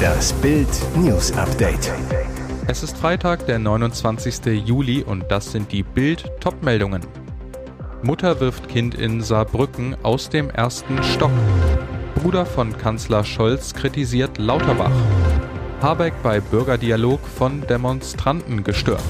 Das Bild News Update. Es ist Freitag, der 29. Juli und das sind die Bild Topmeldungen. Mutter wirft Kind in Saarbrücken aus dem ersten Stock. Bruder von Kanzler Scholz kritisiert Lauterbach. Habeck bei Bürgerdialog von Demonstranten gestört.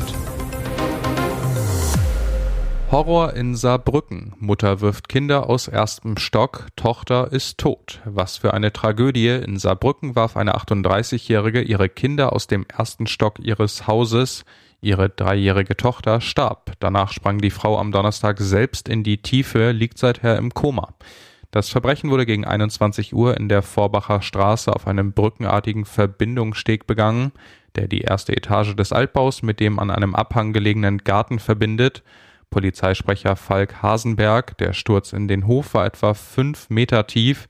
Horror in Saarbrücken. Mutter wirft Kinder aus erstem Stock, Tochter ist tot. Was für eine Tragödie. In Saarbrücken warf eine 38-Jährige ihre Kinder aus dem ersten Stock ihres Hauses. Ihre dreijährige Tochter starb. Danach sprang die Frau am Donnerstag selbst in die Tiefe, liegt seither im Koma. Das Verbrechen wurde gegen 21 Uhr in der Vorbacher Straße auf einem brückenartigen Verbindungssteg begangen, der die erste Etage des Altbaus mit dem an einem Abhang gelegenen Garten verbindet. Polizeisprecher Falk Hasenberg. Der Sturz in den Hof war etwa fünf Meter tief.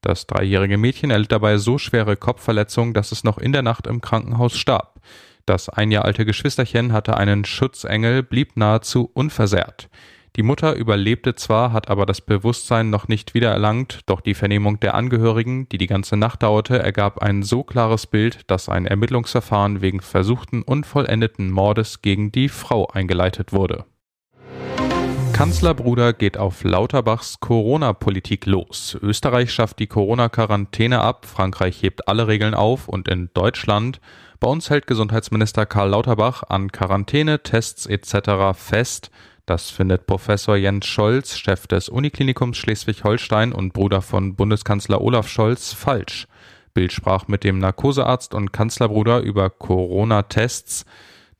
Das dreijährige Mädchen erlitt dabei so schwere Kopfverletzungen, dass es noch in der Nacht im Krankenhaus starb. Das ein Jahr alte Geschwisterchen hatte einen Schutzengel, blieb nahezu unversehrt. Die Mutter überlebte zwar, hat aber das Bewusstsein noch nicht wiedererlangt, doch die Vernehmung der Angehörigen, die die ganze Nacht dauerte, ergab ein so klares Bild, dass ein Ermittlungsverfahren wegen versuchten und vollendeten Mordes gegen die Frau eingeleitet wurde. Kanzlerbruder geht auf Lauterbachs Corona-Politik los. Österreich schafft die Corona-Quarantäne ab, Frankreich hebt alle Regeln auf und in Deutschland, bei uns hält Gesundheitsminister Karl Lauterbach an Quarantäne, Tests etc. fest. Das findet Professor Jens Scholz, Chef des Uniklinikums Schleswig-Holstein und Bruder von Bundeskanzler Olaf Scholz, falsch. Bild sprach mit dem Narkosearzt und Kanzlerbruder über Corona-Tests.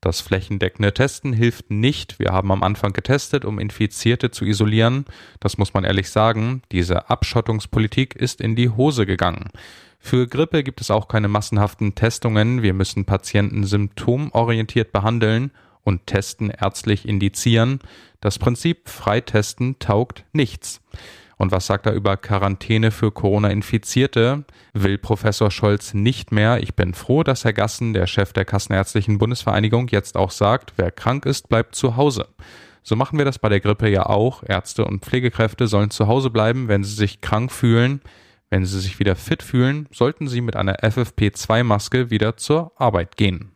Das flächendeckende Testen hilft nicht. Wir haben am Anfang getestet, um Infizierte zu isolieren. Das muss man ehrlich sagen. Diese Abschottungspolitik ist in die Hose gegangen. Für Grippe gibt es auch keine massenhaften Testungen. Wir müssen Patienten symptomorientiert behandeln und Testen ärztlich indizieren. Das Prinzip Freitesten taugt nichts. Und was sagt er über Quarantäne für Corona-Infizierte? Will Professor Scholz nicht mehr. Ich bin froh, dass Herr Gassen, der Chef der Kassenärztlichen Bundesvereinigung, jetzt auch sagt, wer krank ist, bleibt zu Hause. So machen wir das bei der Grippe ja auch. Ärzte und Pflegekräfte sollen zu Hause bleiben, wenn sie sich krank fühlen. Wenn sie sich wieder fit fühlen, sollten sie mit einer FFP2-Maske wieder zur Arbeit gehen.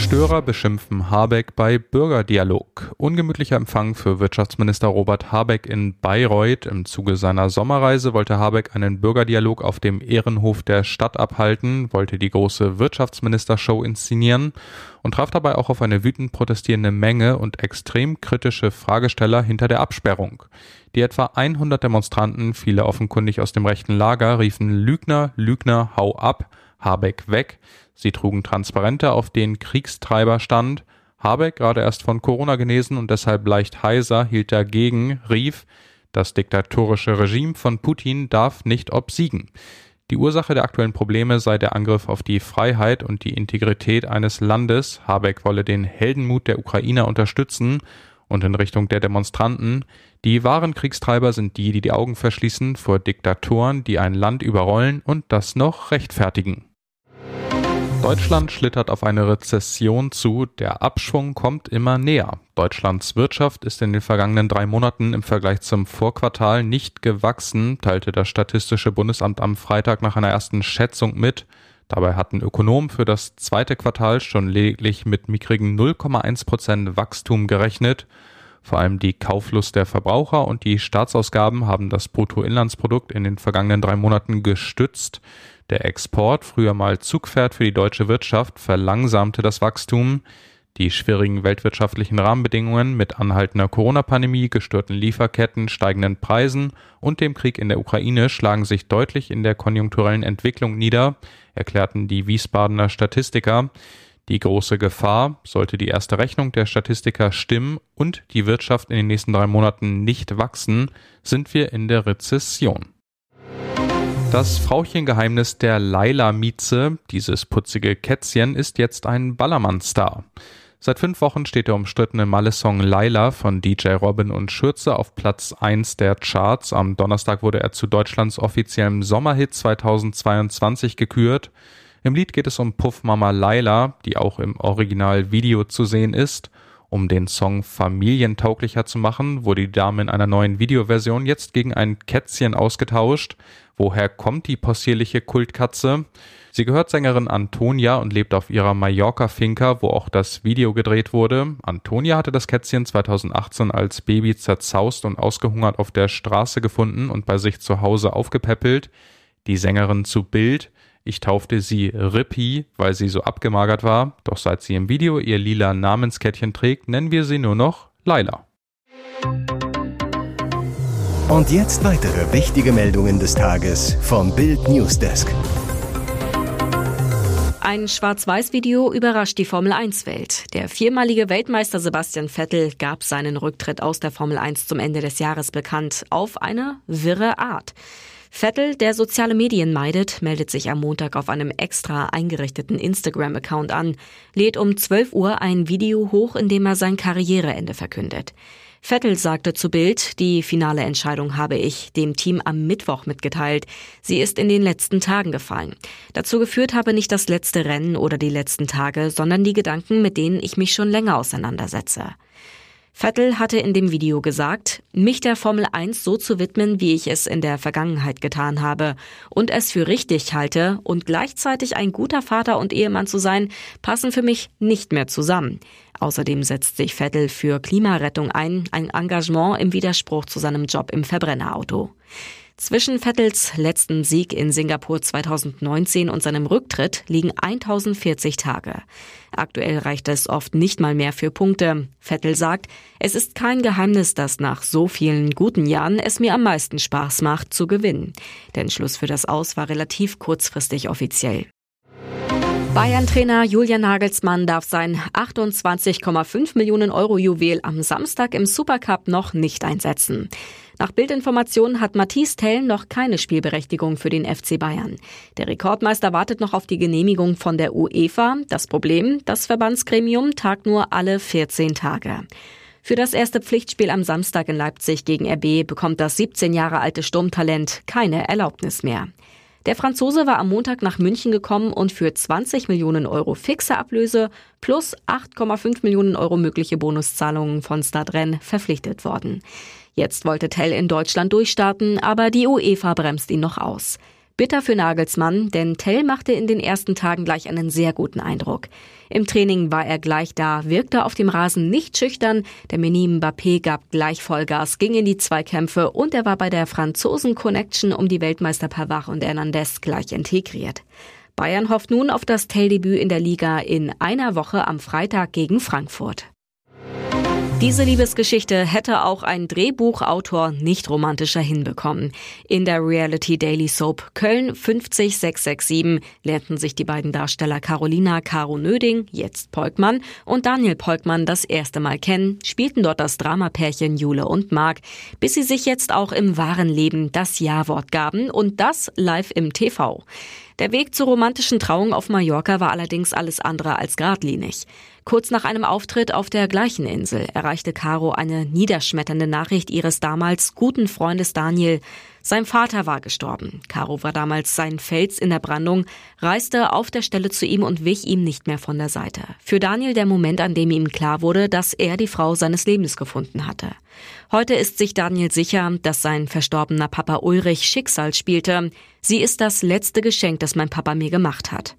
Störer beschimpfen Habeck bei Bürgerdialog. Ungemütlicher Empfang für Wirtschaftsminister Robert Habeck in Bayreuth. Im Zuge seiner Sommerreise wollte Habeck einen Bürgerdialog auf dem Ehrenhof der Stadt abhalten, wollte die große Wirtschaftsministershow inszenieren und traf dabei auch auf eine wütend protestierende Menge und extrem kritische Fragesteller hinter der Absperrung. Die etwa 100 Demonstranten, viele offenkundig aus dem rechten Lager, riefen Lügner, Lügner, hau ab, Habeck weg. Sie trugen Transparente, auf denen Kriegstreiber stand. Habeck, gerade erst von Corona genesen und deshalb leicht heiser, hielt dagegen, rief, das diktatorische Regime von Putin darf nicht obsiegen. Die Ursache der aktuellen Probleme sei der Angriff auf die Freiheit und die Integrität eines Landes. Habeck wolle den Heldenmut der Ukrainer unterstützen und in Richtung der Demonstranten. Die wahren Kriegstreiber sind die, die die Augen verschließen vor Diktatoren, die ein Land überrollen und das noch rechtfertigen. Deutschland schlittert auf eine Rezession zu, der Abschwung kommt immer näher. Deutschlands Wirtschaft ist in den vergangenen drei Monaten im Vergleich zum Vorquartal nicht gewachsen, teilte das Statistische Bundesamt am Freitag nach einer ersten Schätzung mit. Dabei hatten Ökonomen für das zweite Quartal schon lediglich mit mickrigen 0,1 Prozent Wachstum gerechnet. Vor allem die Kauflust der Verbraucher und die Staatsausgaben haben das Bruttoinlandsprodukt in den vergangenen drei Monaten gestützt. Der Export, früher mal Zugpferd für die deutsche Wirtschaft, verlangsamte das Wachstum. Die schwierigen weltwirtschaftlichen Rahmenbedingungen mit anhaltender Corona-Pandemie, gestörten Lieferketten, steigenden Preisen und dem Krieg in der Ukraine schlagen sich deutlich in der konjunkturellen Entwicklung nieder, erklärten die Wiesbadener Statistiker. Die große Gefahr, sollte die erste Rechnung der Statistiker stimmen und die Wirtschaft in den nächsten drei Monaten nicht wachsen, sind wir in der Rezession. Das Frauchengeheimnis der Laila-Mieze, dieses putzige Kätzchen, ist jetzt ein Ballermann-Star. Seit fünf Wochen steht der umstrittene Malle-Song Laila von DJ Robin und Schürze auf Platz 1 der Charts. Am Donnerstag wurde er zu Deutschlands offiziellem Sommerhit 2022 gekürt. Im Lied geht es um Puffmama Laila, die auch im Originalvideo zu sehen ist Um den Song familientauglicher zu machen, wurde die Dame in einer neuen Videoversion jetzt gegen ein Kätzchen ausgetauscht. Woher kommt die possierliche Kultkatze? Sie gehört Sängerin Antonia und lebt auf ihrer Mallorca-Finca, wo auch das Video gedreht wurde. Antonia hatte das Kätzchen 2018 als Baby zerzaust und ausgehungert auf der Straße gefunden und bei sich zu Hause aufgepäppelt. Die Sängerin zu Bild. Ich taufte sie Rippi, weil sie so abgemagert war. Doch seit sie im Video ihr lila Namenskettchen trägt, nennen wir sie nur noch Laila. Und jetzt weitere wichtige Meldungen des Tages vom Bild Newsdesk. Ein Schwarz-Weiß-Video überrascht die Formel-1-Welt. Der viermalige Weltmeister Sebastian Vettel gab seinen Rücktritt aus der Formel 1 zum Ende des Jahres bekannt, auf eine wirre Art. Vettel, der soziale Medien meidet, meldet sich am Montag auf einem extra eingerichteten Instagram-Account an, lädt um 12 Uhr ein Video hoch, in dem er sein Karriereende verkündet. Vettel sagte zu Bild, die finale Entscheidung habe ich dem Team am Mittwoch mitgeteilt. Sie ist in den letzten Tagen gefallen. Dazu geführt habe nicht das letzte Rennen oder die letzten Tage, sondern die Gedanken, mit denen ich mich schon länger auseinandersetze. Vettel hatte in dem Video gesagt, mich der Formel 1 so zu widmen, wie ich es in der Vergangenheit getan habe und es für richtig halte und gleichzeitig ein guter Vater und Ehemann zu sein, passen für mich nicht mehr zusammen. Außerdem setzt sich Vettel für Klimarettung ein, ein Engagement im Widerspruch zu seinem Job im Verbrennerauto. Zwischen Vettels letzten Sieg in Singapur 2019 und seinem Rücktritt liegen 1040 Tage. Aktuell reicht es oft nicht mal mehr für Punkte. Vettel sagt, es ist kein Geheimnis, dass nach so vielen guten Jahren es mir am meisten Spaß macht zu gewinnen. Der Entschluss für das Aus war relativ kurzfristig offiziell. Bayern-Trainer Julian Nagelsmann darf sein 28,5 Millionen Euro Juwel am Samstag im Supercup noch nicht einsetzen. Nach Bildinformationen hat Matthias Tell noch keine Spielberechtigung für den FC Bayern. Der Rekordmeister wartet noch auf die Genehmigung von der UEFA. Das Problem, das Verbandsgremium tagt nur alle 14 Tage. Für das erste Pflichtspiel am Samstag in Leipzig gegen RB bekommt das 17 Jahre alte Sturmtalent keine Erlaubnis mehr. Der Franzose war am Montag nach München gekommen und für 20 Millionen Euro fixe Ablöse plus 8,5 Millionen Euro mögliche Bonuszahlungen von Stadren verpflichtet worden. Jetzt wollte Tell in Deutschland durchstarten, aber die UEFA bremst ihn noch aus. Bitter für Nagelsmann, denn Tell machte in den ersten Tagen gleich einen sehr guten Eindruck. Im Training war er gleich da, wirkte auf dem Rasen nicht schüchtern, der Mini Mbappé gab gleich Vollgas, ging in die Zweikämpfe und er war bei der Franzosen-Connection um die Weltmeister Pavard und Hernandez gleich integriert. Bayern hofft nun auf das Tell-Debüt in der Liga in einer Woche am Freitag gegen Frankfurt. Diese Liebesgeschichte hätte auch ein Drehbuchautor nicht romantischer hinbekommen. In der Reality Daily Soap Köln 50667 lernten sich die beiden Darsteller Carolina Caro Nöding, jetzt Polkmann, und Daniel Polkmann das erste Mal kennen, spielten dort das Dramapärchen Jule und Marc, bis sie sich jetzt auch im wahren Leben das Ja-Wort gaben und das live im TV. Der Weg zur romantischen Trauung auf Mallorca war allerdings alles andere als geradlinig. Kurz nach einem Auftritt auf der gleichen Insel erreichte Caro eine niederschmetternde Nachricht ihres damals guten Freundes Daniel. Sein Vater war gestorben. Caro war damals sein Fels in der Brandung, reiste auf der Stelle zu ihm und wich ihm nicht mehr von der Seite. Für Daniel der Moment, an dem ihm klar wurde, dass er die Frau seines Lebens gefunden hatte. Heute ist sich Daniel sicher, dass sein verstorbener Papa Ulrich Schicksal spielte. Sie ist das letzte Geschenk, das mein Papa mir gemacht hat.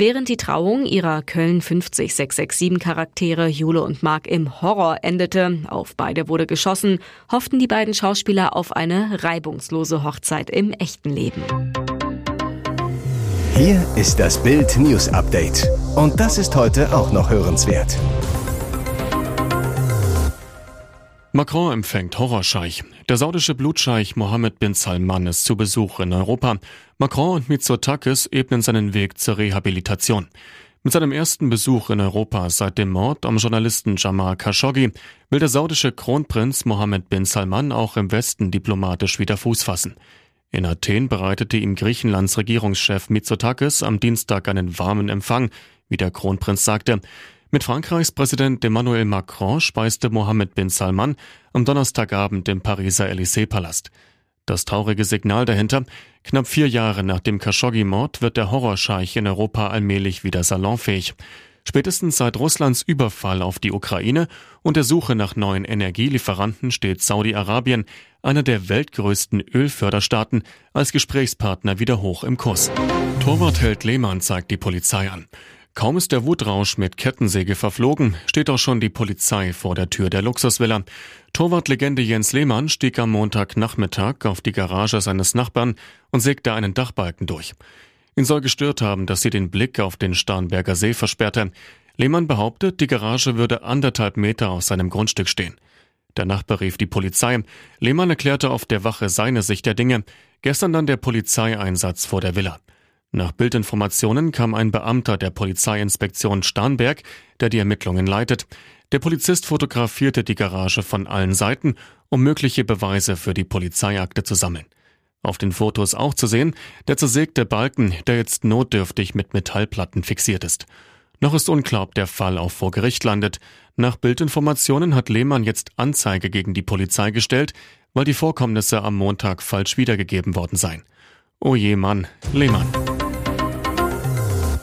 Während die Trauung ihrer Köln 50667 Charaktere Jule und Mark im Horror endete, auf beide wurde geschossen, hofften die beiden Schauspieler auf eine reibungslose Hochzeit im echten Leben. Hier ist das Bild News Update. Und das ist heute auch noch hörenswert. Macron empfängt Horrorscheich. Der saudische Blutscheich Mohammed bin Salman ist zu Besuch in Europa. Macron und Mitsotakis ebnen seinen Weg zur Rehabilitation. Mit seinem ersten Besuch in Europa seit dem Mord am Journalisten Jamal Khashoggi will der saudische Kronprinz Mohammed bin Salman auch im Westen diplomatisch wieder Fuß fassen. In Athen bereitete ihm Griechenlands Regierungschef Mitsotakis am Dienstag einen warmen Empfang, wie der Kronprinz sagte. Mit Frankreichs Präsident Emmanuel Macron speiste Mohammed bin Salman am Donnerstagabend im Pariser Élysée-Palast. Das traurige Signal dahinter, knapp vier Jahre nach dem Khashoggi-Mord wird der Horrorscheich in Europa allmählich wieder salonfähig. Spätestens seit Russlands Überfall auf die Ukraine und der Suche nach neuen Energielieferanten steht Saudi-Arabien, einer der weltgrößten Ölförderstaaten, als Gesprächspartner wieder hoch im Kurs. Torwart Lehmann zeigt die Polizei an. Kaum ist der Wutrausch mit Kettensäge verflogen, steht auch schon die Polizei vor der Tür der Luxusvilla. Torwartlegende Jens Lehmann stieg am Montagnachmittag auf die Garage seines Nachbarn und sägte einen Dachbalken durch. Ihn soll gestört haben, dass sie den Blick auf den Starnberger See versperrte. Lehmann behauptet, die Garage würde anderthalb Meter aus seinem Grundstück stehen. Der Nachbar rief die Polizei. Lehmann erklärte auf der Wache seine Sicht der Dinge. Gestern dann der Polizeieinsatz vor der Villa. Nach Bildinformationen kam ein Beamter der Polizeiinspektion Starnberg, der die Ermittlungen leitet. Der Polizist fotografierte die Garage von allen Seiten, um mögliche Beweise für die Polizeiakte zu sammeln. Auf den Fotos auch zu sehen, der zersägte Balken, der jetzt notdürftig mit Metallplatten fixiert ist. Noch ist unklar, ob der Fall auch vor Gericht landet. Nach Bildinformationen hat Lehmann jetzt Anzeige gegen die Polizei gestellt, weil die Vorkommnisse am Montag falsch wiedergegeben worden seien. Oh je Mann, Lehmann.